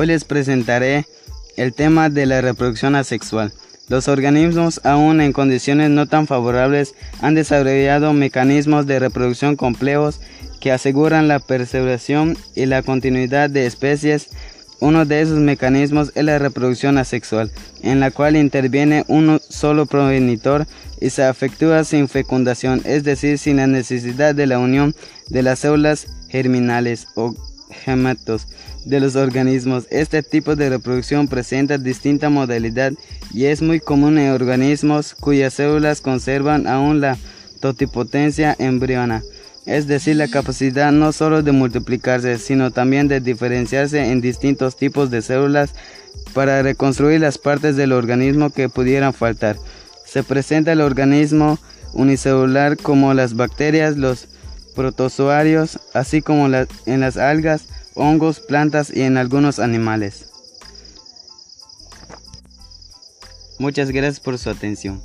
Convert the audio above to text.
Hoy les presentaré el tema de la reproducción asexual. Los organismos aún en condiciones no tan favorables han desarrollado mecanismos de reproducción complejos que aseguran la preservación y la continuidad de especies. Uno de esos mecanismos es la reproducción asexual, en la cual interviene un solo progenitor y se efectúa sin fecundación, es decir, sin la necesidad de la unión de las células germinales o gematos de los organismos. Este tipo de reproducción presenta distinta modalidad y es muy común en organismos cuyas células conservan aún la totipotencia embriona, es decir, la capacidad no solo de multiplicarse, sino también de diferenciarse en distintos tipos de células para reconstruir las partes del organismo que pudieran faltar. Se presenta el organismo unicelular como las bacterias, los protozoarios, así como en las algas, hongos, plantas y en algunos animales. Muchas gracias por su atención.